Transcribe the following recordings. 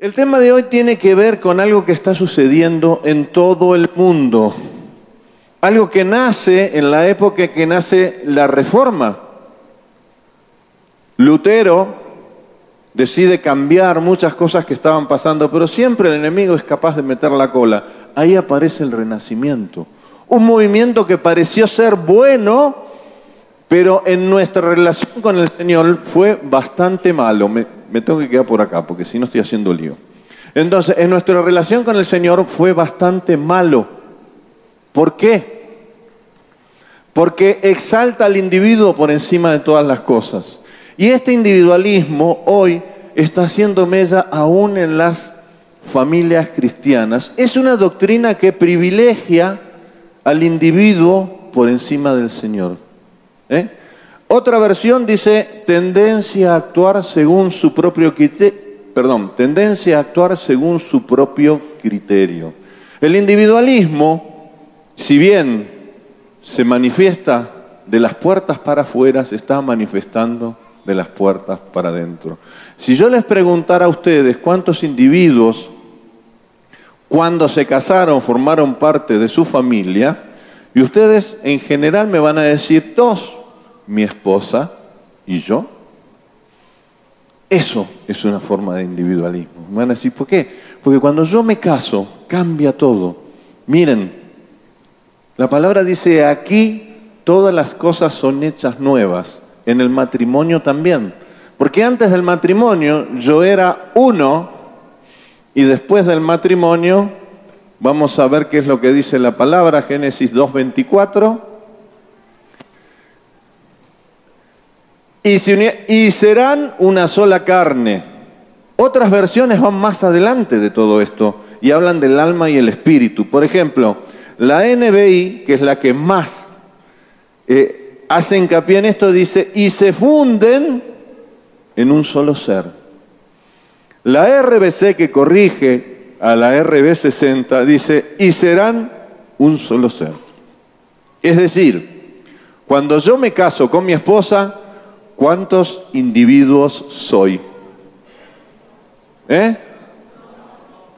El tema de hoy tiene que ver con algo que está sucediendo en todo el mundo. Algo que nace en la época que nace la reforma. Lutero decide cambiar muchas cosas que estaban pasando, pero siempre el enemigo es capaz de meter la cola. Ahí aparece el renacimiento. Un movimiento que pareció ser bueno, pero en nuestra relación con el Señor fue bastante malo. Me, tengo que quedar por acá, porque si no estoy haciendo lío. Entonces, en nuestra relación con el Señor fue bastante malo. ¿Por qué? Porque exalta al individuo por encima de todas las cosas. Y este individualismo hoy está haciendo mella aún en las familias cristianas. Es una doctrina que privilegia al individuo por encima del Señor. ¿Eh? Otra versión dice tendencia a actuar según su propio criterio, perdón, tendencia a actuar según su propio criterio. El individualismo, si bien se manifiesta de las puertas para afuera, se está manifestando de las puertas para adentro. Si yo les preguntara a ustedes cuántos individuos cuando se casaron formaron parte de su familia, y ustedes en general me van a decir dos, mi esposa y yo. Eso es una forma de individualismo. Me van a decir, ¿por qué? Porque cuando yo me caso, cambia todo. Miren, la palabra dice, aquí todas las cosas son hechas nuevas en el matrimonio también. Porque antes del matrimonio yo era uno y después del matrimonio vamos a ver qué es lo que dice la palabra, Génesis 2.24. Y, serán una sola carne. Otras versiones van más adelante de todo esto y hablan del alma y el espíritu. Por ejemplo, la NBI, que es la que más eh, hace hincapié en esto, dice, y se funden en un solo ser. La RBC que corrige a la RB60 dice, y serán un solo ser. Es decir, cuando yo me caso con mi esposa, ¿cuántos individuos soy? ¿Eh?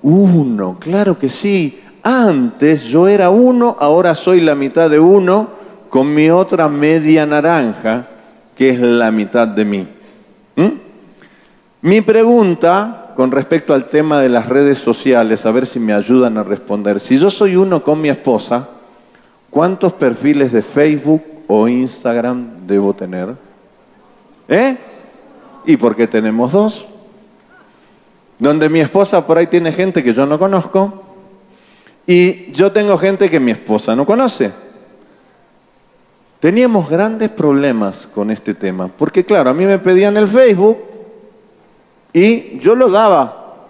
Uno, claro que sí. Antes yo era uno, ahora soy la mitad de uno con mi otra media naranja, que es la mitad de mí. ¿Mm? Mi pregunta con respecto al tema de las redes sociales, a ver si me ayudan a responder. Si yo soy uno con mi esposa, ¿cuántos perfiles de Facebook o Instagram debo tener? ¿Eh? ¿Y por qué tenemos dos? Donde mi esposa por ahí tiene gente que yo no conozco y yo tengo gente que mi esposa no conoce. Teníamos grandes problemas con este tema, porque claro, a mí me pedían el Facebook y yo lo daba.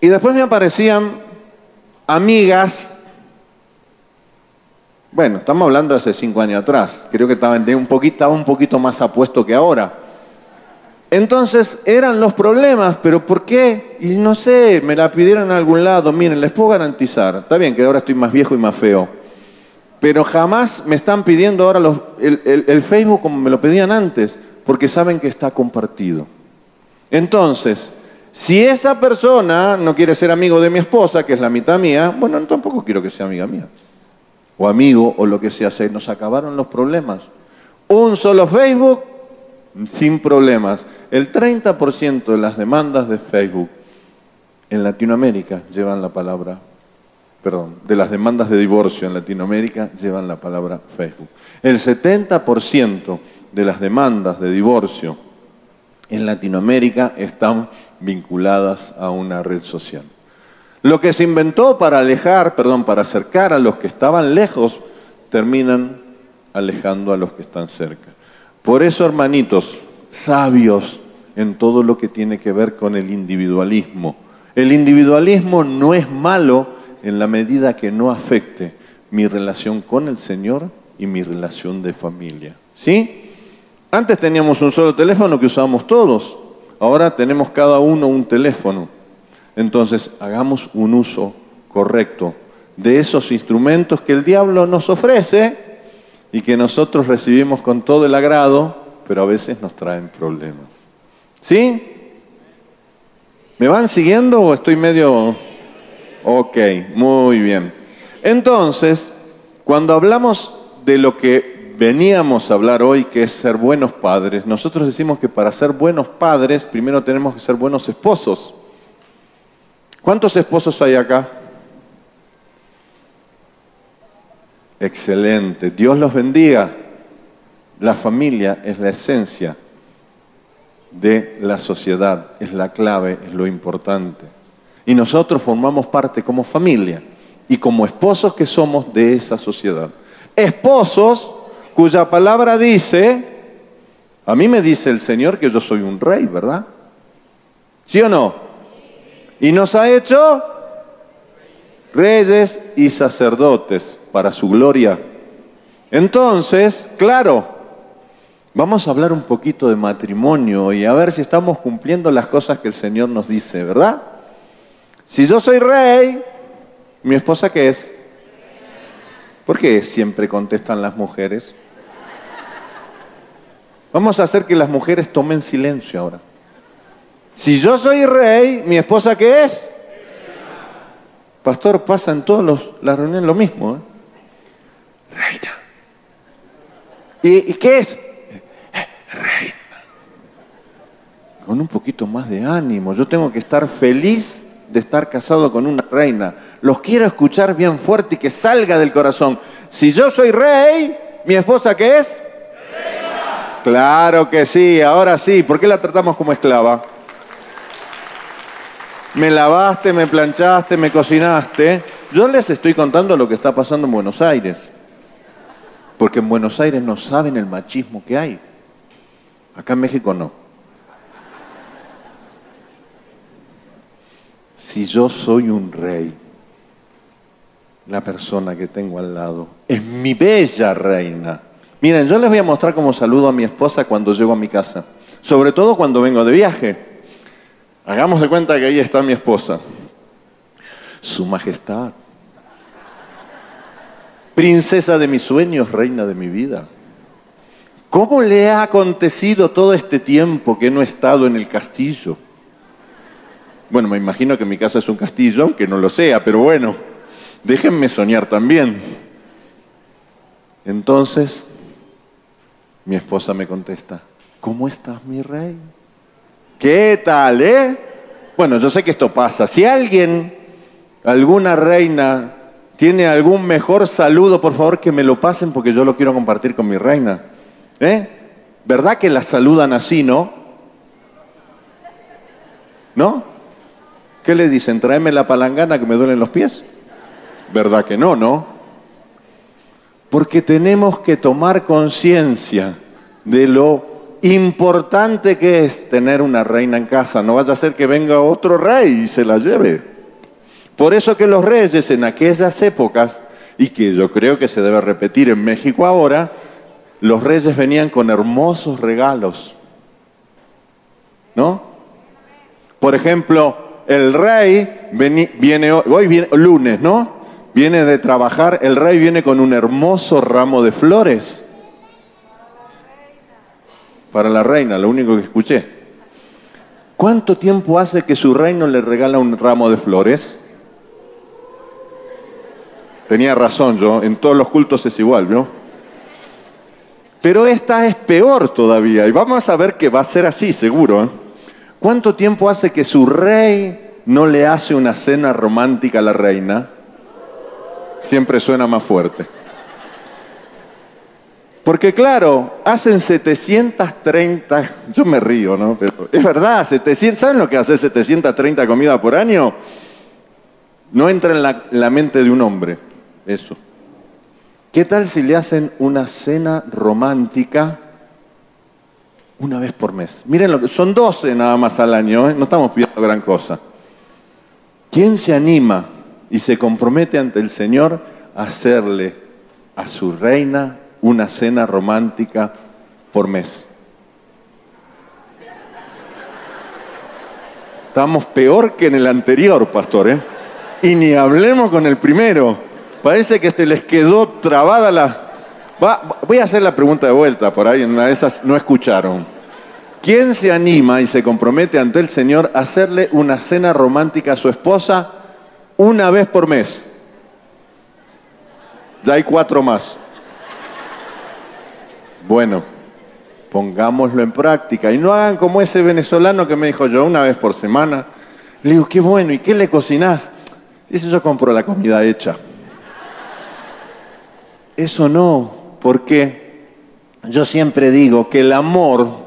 Y después me aparecían amigas, bueno, estamos hablando de hace cinco años atrás, creo que estaba un poquito, más apuesto que ahora. Entonces eran los problemas, pero ¿por qué? Y no sé, me la pidieron en algún lado, miren, les puedo garantizar, está bien que ahora estoy más viejo y más feo pero jamás me están pidiendo ahora el, Facebook como me lo pedían antes, porque saben que está compartido. Entonces, si esa persona no quiere ser amigo de mi esposa, que es la mitad mía, bueno, tampoco quiero que sea amiga mía. O amigo, o lo que sea. Se nos acabaron los problemas. Un solo Facebook, sin problemas. El 30% de las demandas de Facebook en Latinoamérica llevan la palabra perdón, de las demandas de divorcio en Latinoamérica llevan la palabra Facebook. El 70% de las demandas de divorcio en Latinoamérica están vinculadas a una red social. Lo que se inventó para alejar, perdón, para acercar a los que estaban lejos, terminan alejando a los que están cerca. Por eso, hermanitos, sabios en todo lo que tiene que ver con el individualismo. El individualismo no es malo, en la medida que no afecte mi relación con el Señor y mi relación de familia. ¿Sí? Antes teníamos un solo teléfono que usábamos todos, ahora tenemos cada uno un teléfono. Entonces, hagamos un uso correcto de esos instrumentos que el diablo nos ofrece y que nosotros recibimos con todo el agrado, pero a veces nos traen problemas. ¿Sí? ¿Me van siguiendo o estoy medio... Ok, muy bien. Entonces, cuando hablamos de lo que veníamos a hablar hoy, que es ser buenos padres, nosotros decimos que para ser buenos padres primero tenemos que ser buenos esposos. ¿Cuántos esposos hay acá? Excelente. Dios los bendiga. La familia es la esencia de la sociedad, es la clave, es lo importante. Y nosotros formamos parte como familia y como esposos que somos de esa sociedad. Esposos cuya palabra dice, a mí me dice el Señor que yo soy un rey, ¿verdad? ¿Sí o no? Y nos ha hecho reyes y sacerdotes para su gloria. Entonces, claro, vamos a hablar un poquito de matrimonio y a ver si estamos cumpliendo las cosas que el Señor nos dice, ¿verdad? Si yo soy rey, ¿mi esposa qué es? ¿Por qué siempre contestan las mujeres? Vamos a hacer que las mujeres tomen silencio ahora. Si yo soy rey, ¿mi esposa qué es? Pastor, pasa en todas las reuniones lo mismo. ¿eh? reina. ¿Y, qué es? Reina. Con un poquito más de ánimo. Yo tengo que estar feliz de estar casado con una reina. Los quiero escuchar bien fuerte y que salga del corazón. Si yo soy rey, ¿mi esposa qué es? Reina. Claro que sí, ahora sí. ¿Por qué la tratamos como esclava? Me lavaste, me planchaste, me cocinaste. Yo les estoy contando lo que está pasando en Buenos Aires. Porque en Buenos Aires no saben el machismo que hay. Acá en México no. Si yo soy un rey, la persona que tengo al lado es mi bella reina. Miren, yo les voy a mostrar cómo saludo a mi esposa cuando llego a mi casa. Sobre todo cuando vengo de viaje. Hagamos de cuenta que ahí está mi esposa. Su Majestad princesa de mis sueños, reina de mi vida. ¿Cómo le ha acontecido todo este tiempo que no he estado en el castillo? Bueno, me imagino que mi casa es un castillo, aunque no lo sea, pero bueno, déjenme soñar también. Entonces, mi esposa me contesta, ¿cómo estás, mi rey? ¿Qué tal, eh? Bueno, yo sé que esto pasa. Si alguien, alguna reina, ¿Tiene algún mejor saludo? Por favor, que me lo pasen porque yo lo quiero compartir con mi reina. ¿Eh? ¿Verdad que la saludan así, no? ¿No? ¿Qué le dicen? Tráeme la palangana que me duelen los pies. ¿Verdad que no, no? Porque tenemos que tomar conciencia de lo importante que es tener una reina en casa. No vaya a ser que venga otro rey y se la lleve. Por eso que los reyes en aquellas épocas, y que yo creo que se debe repetir en México ahora, los reyes venían con hermosos regalos. ¿No? Por ejemplo, el rey viene, hoy lunes, ¿no? Viene de trabajar, el rey viene con un hermoso ramo de flores. Para la reina, lo único que escuché. ¿Cuánto tiempo hace que su reino le regala un ramo de flores? Tenía razón yo, en todos los cultos es igual, ¿no? Pero esta es peor todavía y vamos a ver que va a ser así, seguro. ¿eh? ¿Cuánto tiempo hace que su rey no le hace una cena romántica a la reina? Siempre suena más fuerte. Porque claro, hacen 730, yo me río, ¿no? Pero es verdad, 700, ¿saben lo que hace 730 comidas por año? No entra en la, mente de un hombre eso. ¿Qué tal si le hacen una cena romántica una vez por mes? Miren, lo que, son 12 nada más al año, ¿eh? no estamos pidiendo gran cosa. ¿Quién se anima y se compromete ante el Señor a hacerle a su reina una cena romántica por mes? Estamos peor que en el anterior, pastor, ¿eh? Y ni hablemos con el primero. Parece que se les quedó trabada la... voy a hacer la pregunta de vuelta, por ahí en una de esas no escucharon. ¿Quién se anima y se compromete ante el Señor a hacerle una cena romántica a su esposa una vez por mes? Ya hay cuatro más. Bueno, pongámoslo en práctica y no hagan como ese venezolano que me dijo yo una vez por semana. Le digo, qué bueno, ¿y qué le cocinás? Dice, yo compro la comida hecha. Eso no, porque yo siempre digo que el amor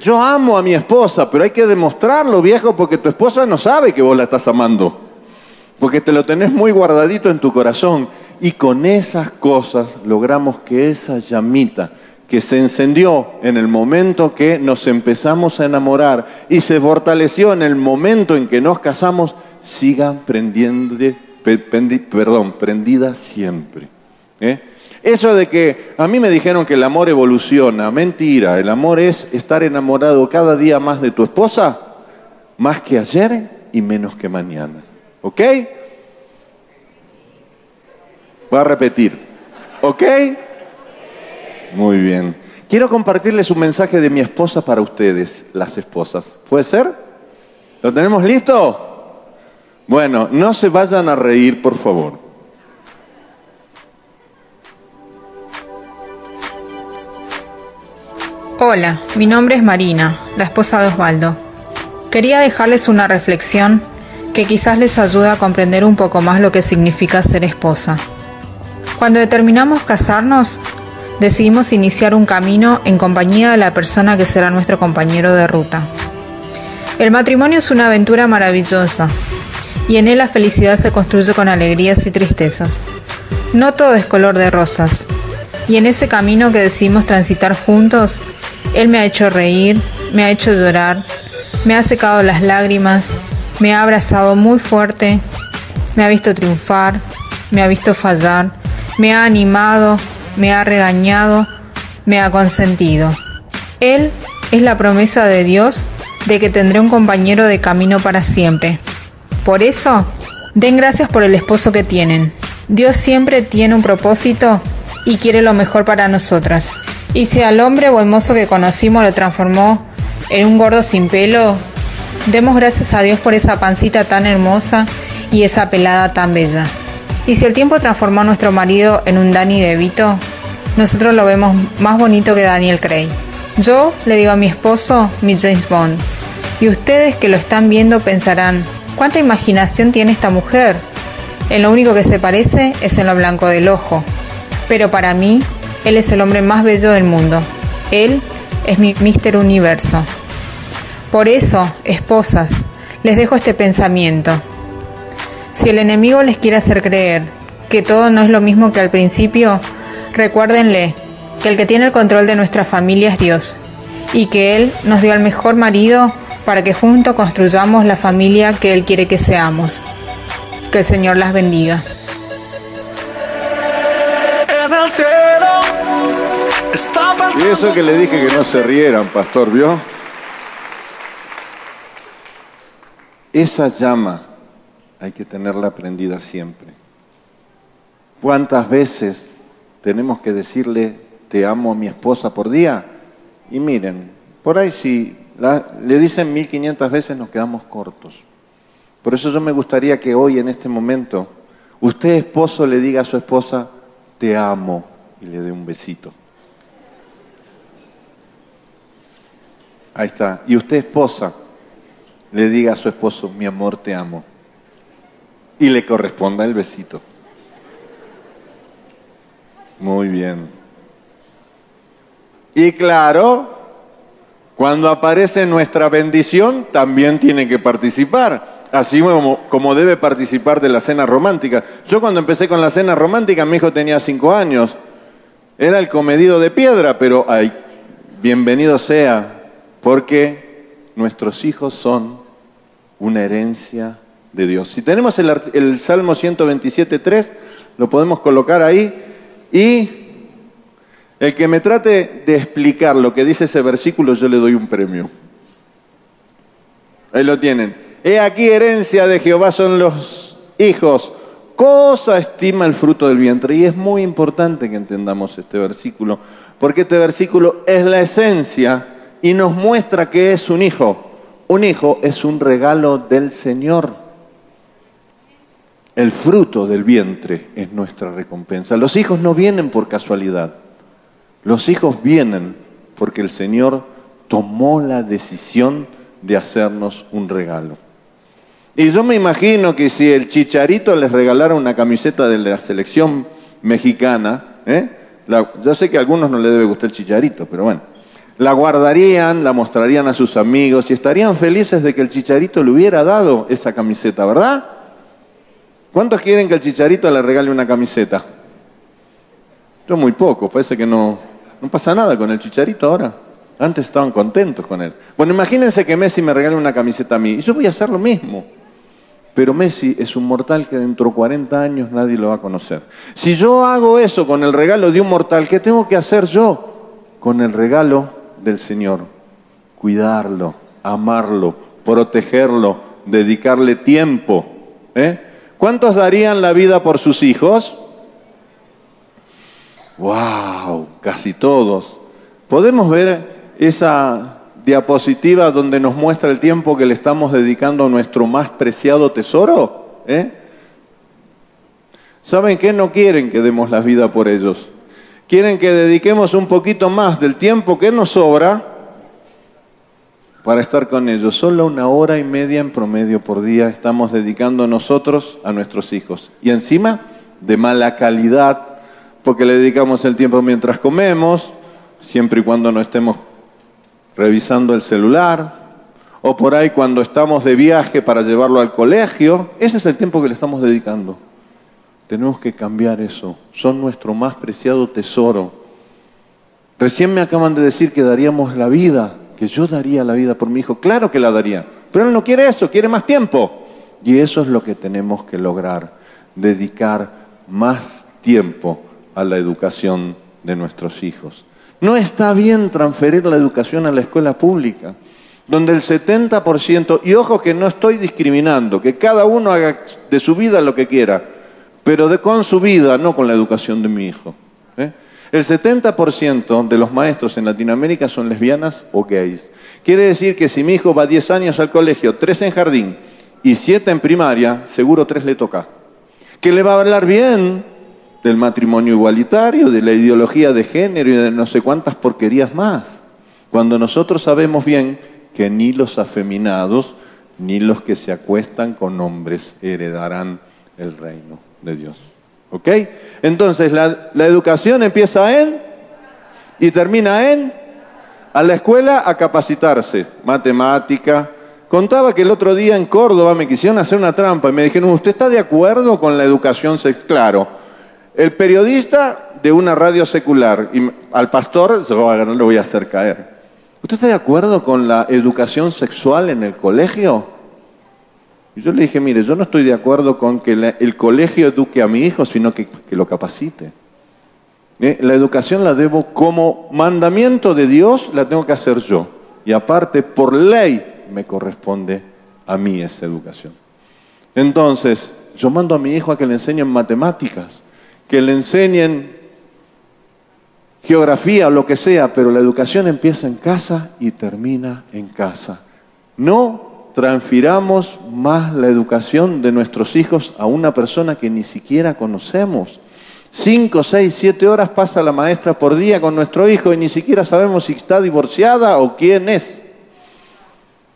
yo amo a mi esposa, pero hay que demostrarlo, viejo, porque tu esposa no sabe que vos la estás amando. Porque te lo tenés muy guardadito en tu corazón. Y con esas cosas logramos que esa llamita que se encendió en el momento que nos empezamos a enamorar y se fortaleció en el momento en que nos casamos, siga prendiendo, perdón, prendida siempre. ¿eh? Eso de que a mí me dijeron que el amor evoluciona, mentira, el amor es estar enamorado cada día más de tu esposa, más que ayer y menos que mañana. ¿Ok? Voy a repetir. ¿Ok? Muy bien. Quiero compartirles un mensaje de mi esposa para ustedes, las esposas. ¿Puede ser? ¿Lo tenemos listo? Bueno, no se vayan a reír, por favor. Hola, mi nombre es Marina, la esposa de Osvaldo. Quería dejarles una reflexión que quizás les ayude a comprender un poco más lo que significa ser esposa. Cuando determinamos casarnos, decidimos iniciar un camino en compañía de la persona que será nuestro compañero de ruta. El matrimonio es una aventura maravillosa y en él la felicidad se construye con alegrías y tristezas. No todo es color de rosas y en ese camino que decidimos transitar juntos él me ha hecho reír, me ha hecho llorar, me ha secado las lágrimas, me ha abrazado muy fuerte, me ha visto triunfar, me ha visto fallar, me ha animado, me ha regañado, me ha consentido. Él es la promesa de Dios de que tendré un compañero de camino para siempre. Por eso, den gracias por el esposo que tienen. Dios siempre tiene un propósito y quiere lo mejor para nosotras. Y si al hombre el mozo que conocimos lo transformó en un gordo sin pelo, demos gracias a Dios por esa pancita tan hermosa y esa pelada tan bella. Y si el tiempo transformó a nuestro marido en un Danny DeVito, nosotros lo vemos más bonito que Daniel Craig. Yo le digo a mi esposo mi James Bond. Y ustedes que lo están viendo pensarán, ¿cuánta imaginación tiene esta mujer? En lo único que se parece es en lo blanco del ojo. Pero para mí, él es el hombre más bello del mundo. Él es mi Mister Universo. Por eso, esposas, les dejo este pensamiento. Si el enemigo les quiere hacer creer que todo no es lo mismo que al principio, recuérdenle que el que tiene el control de nuestra familia es Dios y que Él nos dio al mejor marido para que juntos construyamos la familia que Él quiere que seamos. Que el Señor las bendiga. Y eso que le dije que no se rieran, pastor, ¿vio? Esa llama hay que tenerla prendida siempre. ¿Cuántas veces tenemos que decirle te amo a mi esposa por día? Y miren, por ahí si le dicen 1500 veces nos quedamos cortos. Por eso yo me gustaría que hoy en este momento usted esposo le diga a su esposa te amo y le dé un besito. Ahí está. Y usted esposa, le diga a su esposo, mi amor, te amo. Y le corresponda el besito. Muy bien. Y claro, cuando aparece nuestra bendición, también tiene que participar. Así como, como, debe participar de la cena romántica. Yo cuando empecé con la cena romántica, mi hijo tenía cinco años. Era el comedido de piedra, pero bienvenido sea porque nuestros hijos son una herencia Si tenemos el, el Salmo 127.3, lo podemos colocar ahí y el que me trate de explicar lo que dice ese versículo, yo le doy un premio. Ahí lo tienen. He aquí herencia de Jehová son los hijos. Cosa estima el fruto del vientre. Y es muy importante que entendamos este versículo, porque este versículo es la esencia y nos muestra que es un hijo. Un hijo es un regalo del Señor. El fruto del vientre es nuestra recompensa. Los hijos no vienen por casualidad. Los hijos vienen porque el Señor tomó la decisión de hacernos un regalo. Y yo me imagino que si el chicharito les regalara una camiseta de la selección mexicana, ¿eh? yo sé que a algunos no les debe gustar el chicharito, pero bueno, la guardarían, la mostrarían a sus amigos y estarían felices de que el chicharito le hubiera dado esa camiseta, ¿verdad? ¿Cuántos quieren que el chicharito le regale una camiseta? Yo muy poco, parece que no, no pasa nada con el chicharito ahora. Antes estaban contentos con él. Bueno, imagínense que Messi me regale una camiseta a mí y yo voy a hacer lo mismo. Pero Messi es un mortal que dentro de 40 años nadie lo va a conocer. Si yo hago eso con el regalo de un mortal, ¿qué tengo que hacer yo con el regalo del Señor? Cuidarlo, amarlo, protegerlo, dedicarle tiempo. ¿eh? ¿Cuántos darían la vida por sus hijos? ¡Wow! Casi todos. ¿Podemos ver esa diapositiva donde nos muestra el tiempo que le estamos dedicando a nuestro más preciado tesoro? ¿Eh? ¿Saben qué? No quieren que demos la vida por ellos. Quieren que dediquemos un poquito más del tiempo que nos sobra para estar con ellos. Solo una hora y media en promedio por día estamos dedicando nosotros a nuestros hijos. Y encima de mala calidad, porque le dedicamos el tiempo mientras comemos, siempre y cuando no estemos revisando el celular, o por ahí cuando estamos de viaje para llevarlo al colegio. Ese es el tiempo que le estamos dedicando. Tenemos que cambiar eso. Son nuestro más preciado tesoro. Recién me acaban de decir que daríamos la vida, que yo daría la vida por mi hijo. Claro que la daría, pero él no quiere eso, quiere más tiempo. Y eso es lo que tenemos que lograr, dedicar más tiempo a la educación de nuestros hijos. No está bien transferir la educación a la escuela pública, donde el 70%, y ojo que no estoy discriminando, que cada uno haga de su vida lo que quiera, pero de con su vida, no con la educación de mi hijo. El 70% de los maestros en Latinoamérica son lesbianas o gays. Quiere decir que si mi hijo va 10 años al colegio, 3 en jardín y 7 en primaria, seguro 3 le toca. Que le va a hablar bien, del matrimonio igualitario, de la ideología de género y de no sé cuántas porquerías más. Cuando nosotros sabemos bien que ni los afeminados ni los que se acuestan con hombres heredarán el reino de Dios. ¿Ok? Entonces la, educación empieza en y termina en a la escuela a capacitarse, matemática. Contaba que el otro día en Córdoba me quisieron hacer una trampa y me dijeron, ¿usted está de acuerdo con la educación sexual? Claro, el periodista de una radio secular y al pastor no le voy a hacer caer. ¿Usted está de acuerdo con la educación sexual en el colegio? Y yo le dije, mire, yo no estoy de acuerdo con que el colegio eduque a mi hijo, sino que, lo capacite. ¿Eh? La educación la debo como mandamiento de Dios, la tengo que hacer yo. Y aparte, por ley, me corresponde a mí esa educación. Entonces, yo mando a mi hijo a que le enseñen matemáticas que le enseñen geografía o lo que sea, pero la educación empieza en casa y termina en casa. No transfiramos más la educación de nuestros hijos a una persona que ni siquiera conocemos. Cinco, seis, siete horas pasa la maestra por día con nuestro hijo y ni siquiera sabemos si está divorciada o quién es.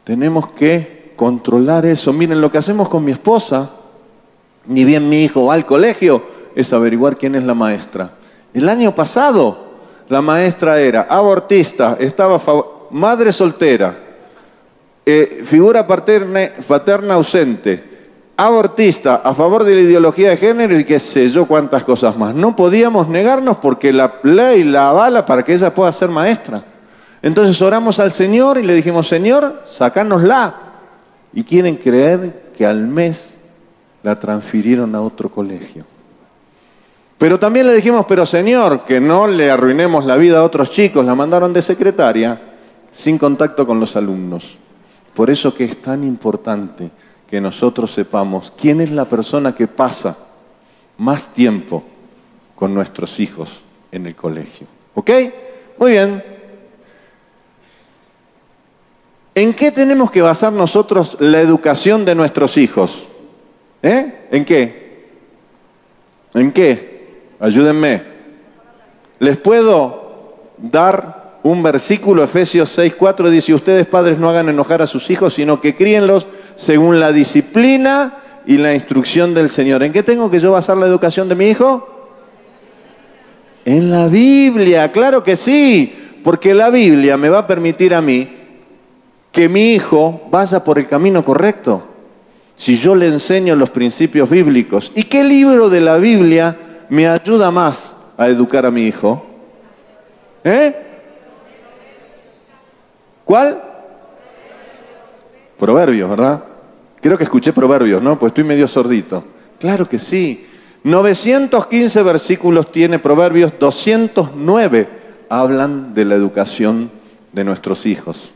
Tenemos que controlar eso. Miren lo que hacemos con mi esposa. Ni bien mi hijo va al colegio, es averiguar quién es la maestra. El año pasado la maestra era abortista, estaba madre soltera, eh, figura paterna, ausente, abortista, a favor de la ideología de género y qué sé yo cuántas cosas más. No podíamos negarnos porque la ley la avala para que ella pueda ser maestra. Entonces oramos al Señor y le dijimos, Señor, sacánosla. Y quieren creer que al mes la transfirieron a otro colegio. Pero también le dijimos, pero señor, que no le arruinemos la vida a otros chicos, la mandaron de secretaria sin contacto con los alumnos. Por eso que es tan importante que nosotros sepamos quién es la persona que pasa más tiempo con nuestros hijos en el colegio. ¿Ok? Muy bien. ¿En qué tenemos que basar nosotros la educación de nuestros hijos? ¿Eh? ¿En qué? ¿En qué? Ayúdenme. ¿Les puedo dar un versículo, Efesios 6, 4, dice, ustedes padres no hagan enojar a sus hijos, sino que críenlos según la disciplina y la instrucción del Señor. ¿En qué tengo que yo basar la educación de mi hijo? En la Biblia, claro que sí, porque la Biblia me va a permitir a mí que mi hijo vaya por el camino correcto. Si yo le enseño los principios bíblicos. ¿Y qué libro de la Biblia me ayuda más a educar a mi hijo? ¿Eh? ¿Cuál? Proverbios, ¿verdad? Creo que escuché proverbios, ¿no? Pues estoy medio sordito. Claro que sí. 915 versículos tiene proverbios, 209 hablan de la educación de nuestros hijos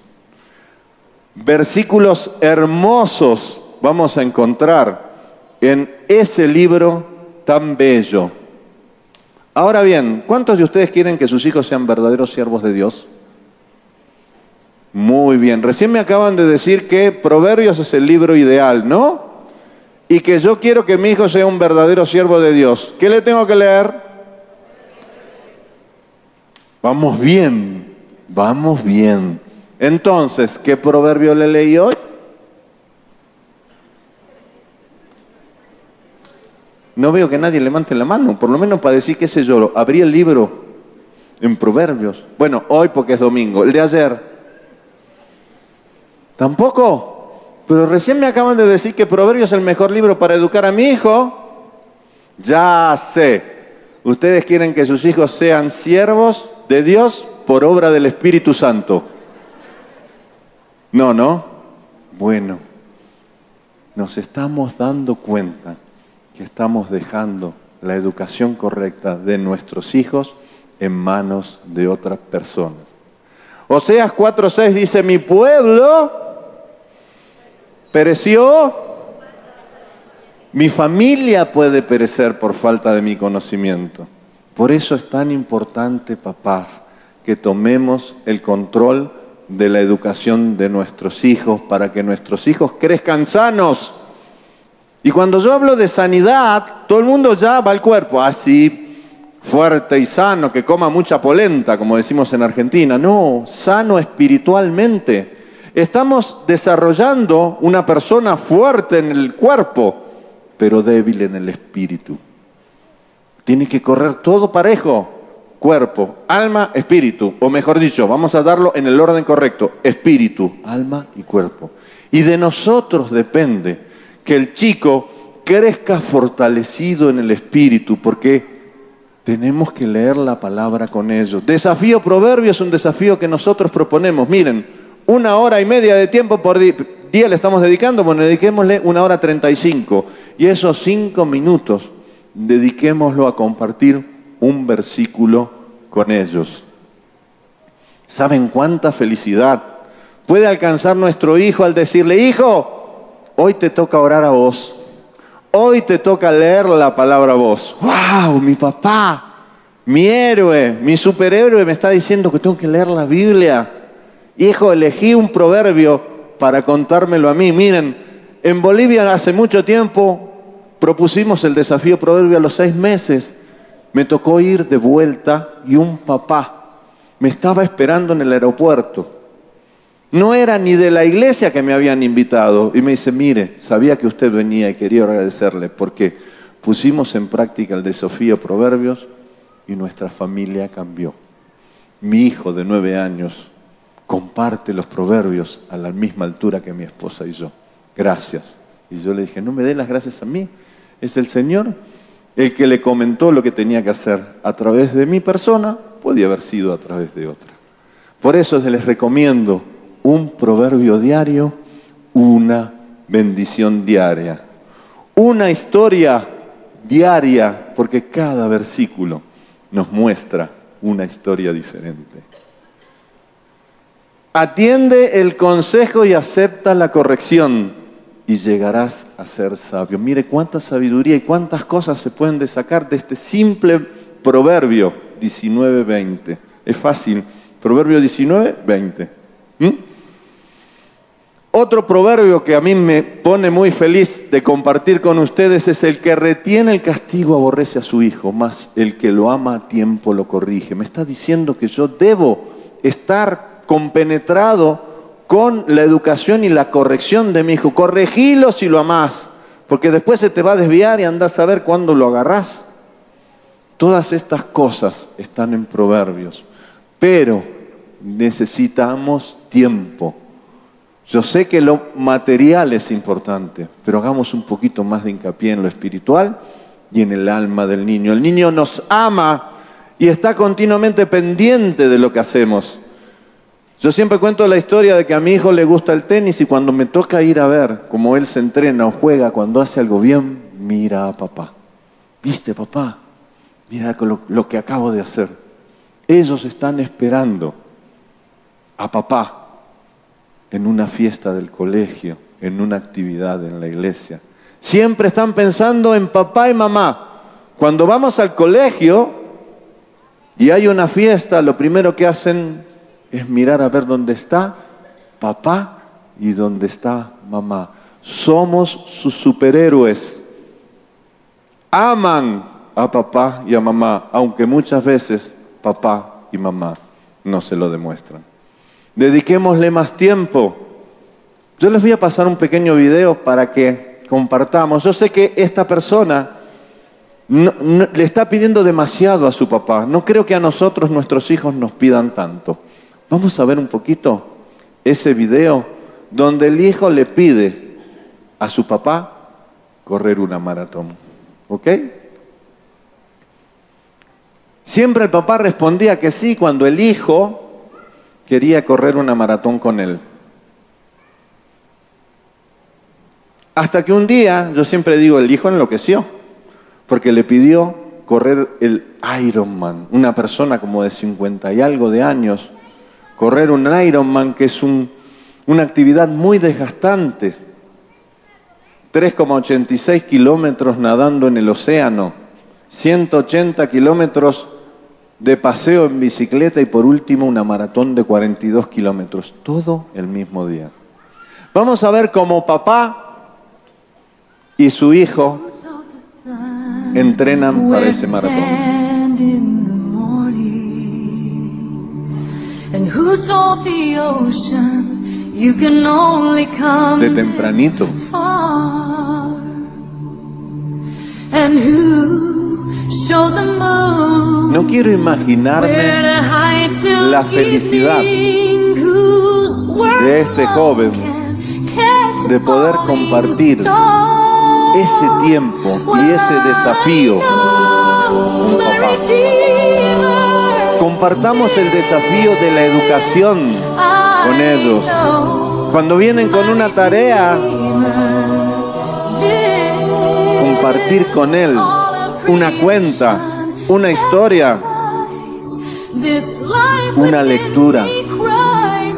versículos hermosos vamos a encontrar en ese libro tan bello. Ahora bien, ¿cuántos de ustedes quieren que sus hijos sean verdaderos siervos de Dios? Muy bien, recién me acaban de decir que Proverbios es el libro ideal, ¿no? Y que yo quiero que mi hijo sea un verdadero siervo de Dios. ¿Qué le tengo que leer? Vamos bien, vamos bien. Entonces, ¿qué proverbio le leí hoy? No veo que nadie levante la mano, por lo menos para decir, qué sé yo, abrí el libro en proverbios. Bueno, hoy porque es domingo, el de ayer. Tampoco. Pero recién me acaban de decir que Proverbios es el mejor libro para educar a mi hijo. Ya sé. Ustedes quieren que sus hijos sean siervos de Dios por obra del Espíritu Santo. No, no. Bueno, nos estamos dando cuenta que estamos dejando la educación correcta de nuestros hijos en manos de otras personas. Oseas 4:6 dice, mi pueblo pereció, mi familia puede perecer por falta de mi conocimiento. Por eso es tan importante, papás, que tomemos el control de la educación de nuestros hijos para que nuestros hijos crezcan sanos. Y cuando yo hablo de sanidad, todo el mundo ya va al cuerpo, así, fuerte y sano, que coma mucha polenta, como decimos en Argentina. No, sano espiritualmente. Estamos desarrollando una persona fuerte en el cuerpo, pero débil en el espíritu. Tiene que correr todo parejo cuerpo, alma, espíritu, o mejor dicho, vamos a darlo en el orden correcto, espíritu, alma y cuerpo. Y de nosotros depende que el chico crezca fortalecido en el espíritu, porque tenemos que leer la palabra con ellos. Desafío proverbio es un desafío que nosotros proponemos. Miren, una hora y media de tiempo por día le estamos dedicando, bueno, dediquémosle una hora treinta y cinco. Y esos cinco minutos dediquémoslo a compartir un versículo con ellos. ¿Saben cuánta felicidad puede alcanzar nuestro hijo al decirle, hijo, hoy te toca orar a vos, hoy te toca leer la palabra a vos? ¡Wow! Mi papá, mi héroe, mi superhéroe me está diciendo que tengo que leer la Biblia. Hijo, elegí un proverbio para contármelo a mí. Miren, en Bolivia hace mucho tiempo propusimos el desafío proverbio a los seis meses me tocó ir de vuelta y un papá me estaba esperando en el aeropuerto. No era ni de la iglesia que me habían invitado. Y me dice, mire, sabía que usted venía y quería agradecerle porque pusimos en práctica el de Sofía Proverbios y nuestra familia cambió. Mi hijo de nueve años comparte los proverbios a la misma altura que mi esposa y yo. Gracias. Y yo le dije, no me dé las gracias a mí, es el Señor el que le comentó lo que tenía que hacer a través de mi persona, podía haber sido a través de otra. Por eso les recomiendo un proverbio diario, una bendición diaria, una historia diaria, porque cada versículo nos muestra una historia diferente. Atiende el consejo y acepta la corrección y llegarás a ser sabio. Mire cuánta sabiduría y cuántas cosas se pueden sacar de este simple proverbio 19-20. Es fácil. Proverbio 19, 20. ¿Mm? Otro proverbio que a mí me pone muy feliz de compartir con ustedes es el que retiene el castigo aborrece a su hijo, más el que lo ama a tiempo lo corrige. Me está diciendo que yo debo estar compenetrado con la educación y la corrección de mi hijo. Corregilo si lo amás, porque después se te va a desviar y andás a ver cuándo lo agarrás. Todas estas cosas están en proverbios, pero necesitamos tiempo yo sé que lo material es importante, pero hagamos un poquito más de hincapié en lo espiritual y en el alma del niño. El niño nos ama y está continuamente pendiente de lo que hacemos. Yo siempre cuento la historia de que a mi hijo le gusta el tenis y cuando me toca ir a ver cómo él se entrena o juega, cuando hace algo bien, mira a papá. ¿Viste, papá? Mira lo, lo que acabo de hacer. Ellos están esperando a papá en una fiesta del colegio, en una actividad en la iglesia. Siempre están pensando en papá y mamá. Cuando vamos al colegio y hay una fiesta, lo primero que hacen es mirar a ver dónde está papá y dónde está mamá. Somos sus superhéroes. Aman a papá y a mamá, aunque muchas veces papá y mamá no se lo demuestran. Dediquémosle más tiempo. Yo les voy a pasar un pequeño video para que compartamos. Yo sé que esta persona le está pidiendo demasiado a su papá. No creo que a nosotros, nuestros hijos, nos pidan tanto. Vamos a ver un poquito ese video donde el hijo le pide a su papá correr una maratón. ¿Ok? Siempre el papá respondía que sí cuando el hijo quería correr una maratón con él. Hasta que un día, yo siempre digo, el hijo enloqueció, porque le pidió correr el Ironman, una persona como de 50 y algo de años, correr un Ironman que es una actividad muy desgastante, 3,86 kilómetros nadando en el océano, 180 kilómetros de paseo en bicicleta y por último una maratón de 42 kilómetros, todo el mismo día. Vamos a ver cómo papá y su hijo entrenan para ese maratón. De tempranito. No quiero imaginarme la felicidad de este joven de poder compartir ese tiempo y ese desafío con papá. Compartamos el desafío de la educación con ellos. Cuando vienen con una tarea, compartir con él una cuenta, una historia, una lectura.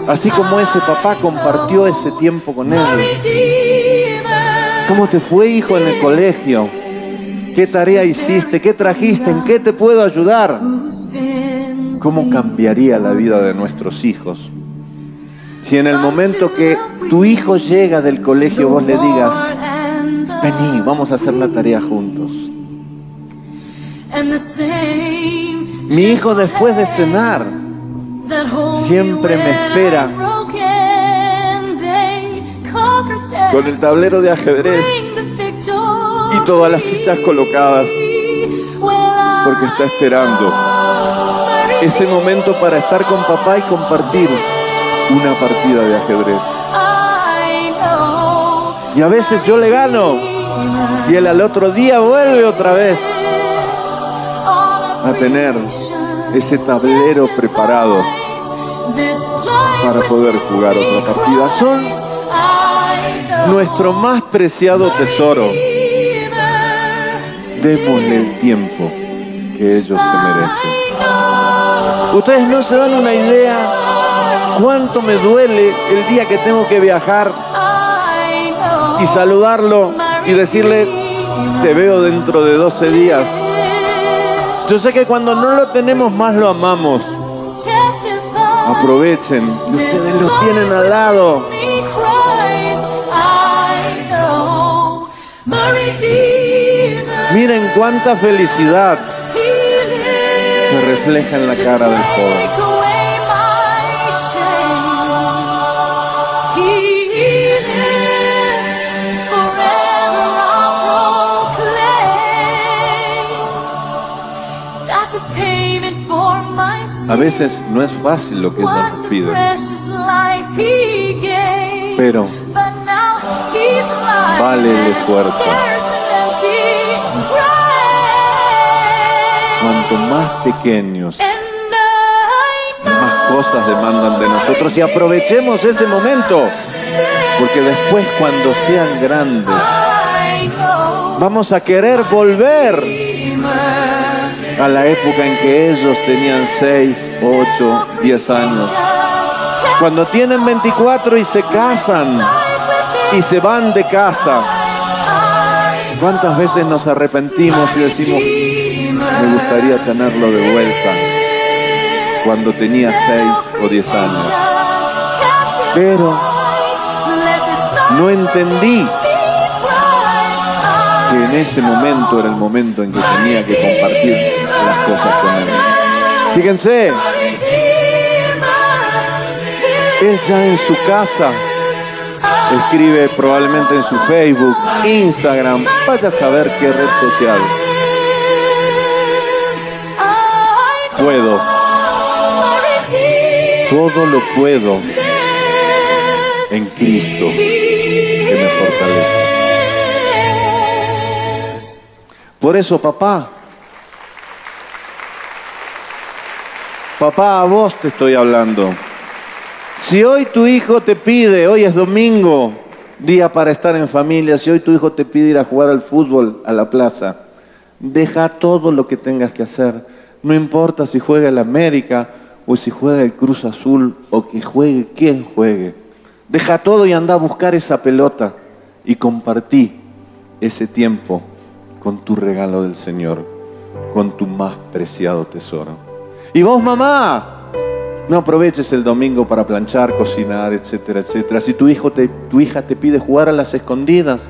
Así como ese papá compartió ese tiempo con ellos. ¿Cómo te fue, hijo, en el colegio? ¿Qué tarea hiciste? ¿Qué trajiste? ¿En qué te puedo ayudar? ¿Cómo cambiaría la vida de nuestros hijos? Si en el momento que tu hijo llega del colegio vos le digas, vení, vamos a hacer la tarea juntos. Mi hijo después de cenar siempre me espera con el tablero de ajedrez y todas las fichas colocadas porque está esperando ese momento para estar con papá y compartir una partida de ajedrez. Y a veces yo le gano y él al otro día vuelve otra vez a tener ese tablero preparado para poder jugar otra partida. Son nuestro más preciado tesoro. Démosle el tiempo que ellos se merecen. Ustedes no se dan una idea cuánto me duele el día que tengo que viajar y saludarlo y decirle, te veo dentro de 12 días. Yo sé que cuando no lo tenemos más lo amamos. Aprovechen, ustedes lo tienen al lado. Miren cuánta felicidad se refleja en la cara del joven. A veces no es fácil lo que ellos nos piden, pero vale el esfuerzo. Cuanto más pequeños, más cosas demandan de nosotros y aprovechemos ese momento, porque después cuando sean grandes, vamos a querer volver a la época en que ellos tenían 6, 8, 10 años. Cuando tienen 24 y se casan y se van de casa. ¿Cuántas veces nos arrepentimos y decimos, me gustaría tenerlo de vuelta cuando tenía 6 o 10 años? Pero no entendí que en ese momento era el momento en que tenía que compartir las cosas con él. Fíjense, él ya en su casa escribe probablemente en su Facebook, Instagram, vaya a saber qué red social. Puedo, todo lo puedo en Cristo que me fortalece. Por eso, papá, Papá, a vos te estoy hablando. Si hoy tu hijo te pide, hoy es domingo, día para estar en familia, si hoy tu hijo te pide ir a jugar al fútbol a la plaza, deja todo lo que tengas que hacer. No importa si juega el América o si juega el Cruz Azul o que juegue quien juegue. Deja todo y anda a buscar esa pelota y compartí ese tiempo con tu regalo del Señor, con tu más preciado tesoro. Y vos, mamá, no aproveches el domingo para planchar, cocinar, etcétera, etcétera. Si tu, hijo tu hija te pide jugar a las escondidas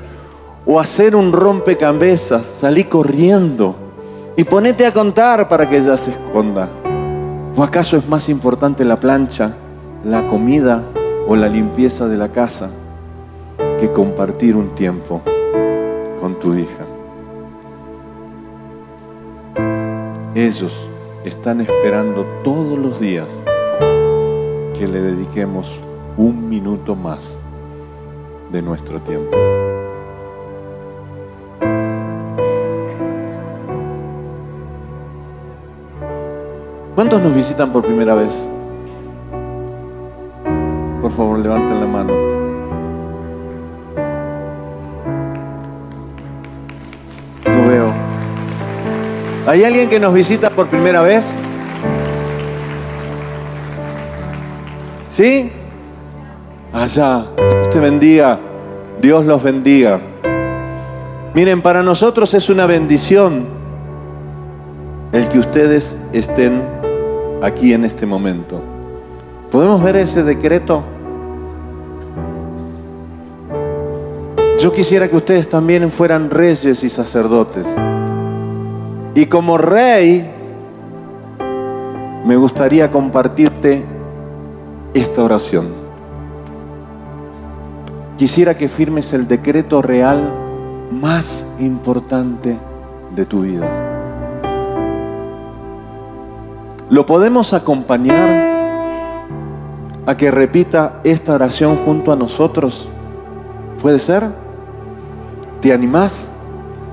o hacer un rompecabezas, salí corriendo y ponete a contar para que ella se esconda. ¿O acaso es más importante la plancha, la comida o la limpieza de la casa que compartir un tiempo con tu hija? Ellos están esperando todos los días que le dediquemos un minuto más de nuestro tiempo. ¿Cuántos nos visitan por primera vez? Por favor, levanten la mano. No veo. ¿Hay alguien que nos visita por primera vez? ¿Sí? Allá. Dios te bendiga. Dios los bendiga. Miren, para nosotros es una bendición el que ustedes estén aquí en este momento. ¿Podemos ver ese decreto? Yo quisiera que ustedes también fueran reyes y sacerdotes. Y como rey, me gustaría compartirte esta oración. Quisiera que firmes el decreto real más importante de tu vida. ¿Lo podemos acompañar a que repita esta oración junto a nosotros? ¿Puede ser? ¿Te animás?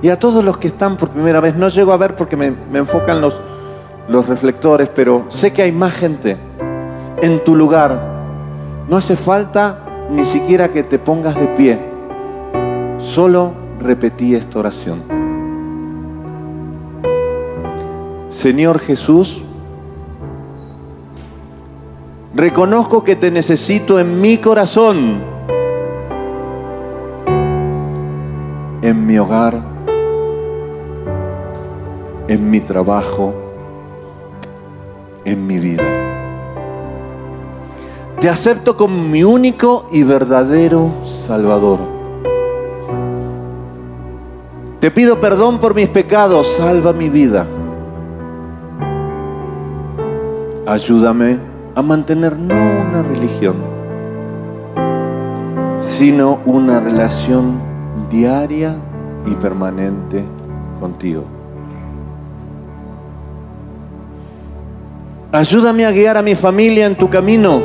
Y a todos los que están por primera vez, no llego a ver porque me, enfocan los, los reflectores, pero sé que hay más gente en tu lugar. No hace falta ni siquiera que te pongas de pie. Solo repetí esta oración. Señor Jesús, reconozco que te necesito en mi corazón, en mi hogar en mi trabajo, en mi vida. Te acepto como mi único y verdadero Salvador. Te pido perdón por mis pecados, salva mi vida. Ayúdame a mantener no una religión, sino una relación diaria y permanente contigo. Ayúdame a guiar a mi familia en tu camino.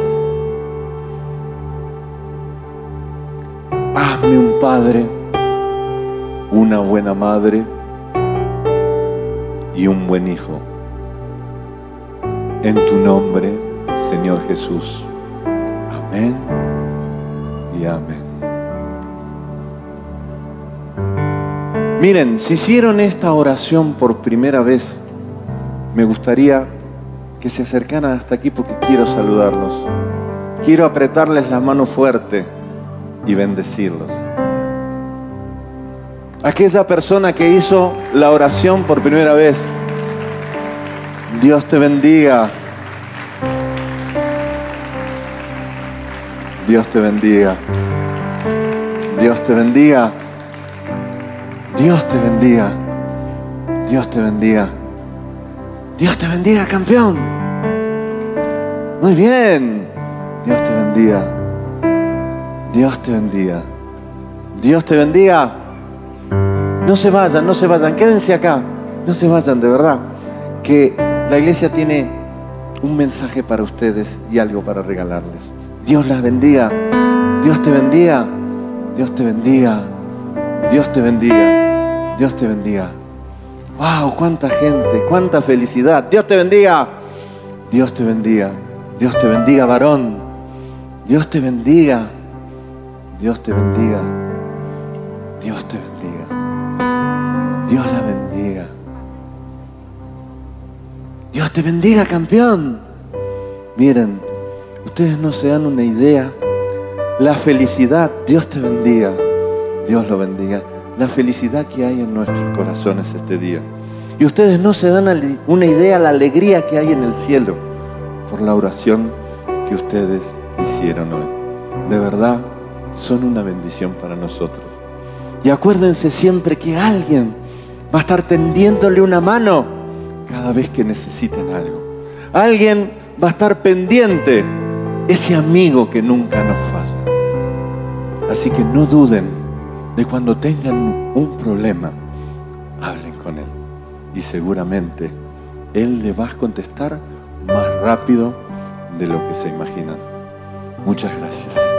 Hazme un padre, una buena madre y un buen hijo. En tu nombre, Señor Jesús. Amén y amén. Miren, si hicieron esta oración por primera vez, me gustaría que se acercaran hasta aquí porque quiero saludarlos. Quiero apretarles la mano fuerte y bendecirlos. Aquella persona que hizo la oración por primera vez, Dios te bendiga. Dios te bendiga. Dios te bendiga. Dios te bendiga. Dios te bendiga. Dios te bendiga, campeón. Muy bien. Dios te bendiga. Dios te bendiga. Dios te bendiga. No se vayan, no se vayan. Quédense acá. No se vayan, de verdad. Que la iglesia tiene un mensaje para ustedes y algo para regalarles. Dios las bendiga. Dios te bendiga. Dios te bendiga. Dios te bendiga. Dios te bendiga. ¡Wow! ¡Cuánta gente! ¡Cuánta felicidad! Dios te bendiga. Dios te bendiga. Dios te bendiga, varón. Dios te bendiga. Dios te bendiga. Dios te bendiga. Dios la bendiga. Dios te bendiga, campeón. Miren, ustedes no se dan una idea. La felicidad, Dios te bendiga. Dios lo bendiga la felicidad que hay en nuestros corazones este día. Y ustedes no se dan una idea la alegría que hay en el cielo por la oración que ustedes hicieron hoy. De verdad, son una bendición para nosotros. Y acuérdense siempre que alguien va a estar tendiéndole una mano cada vez que necesiten algo. Alguien va a estar pendiente, ese amigo que nunca nos falla. Así que no duden de cuando tengan un problema, hablen con Él. Y seguramente Él le va a contestar más rápido de lo que se imaginan. Muchas gracias.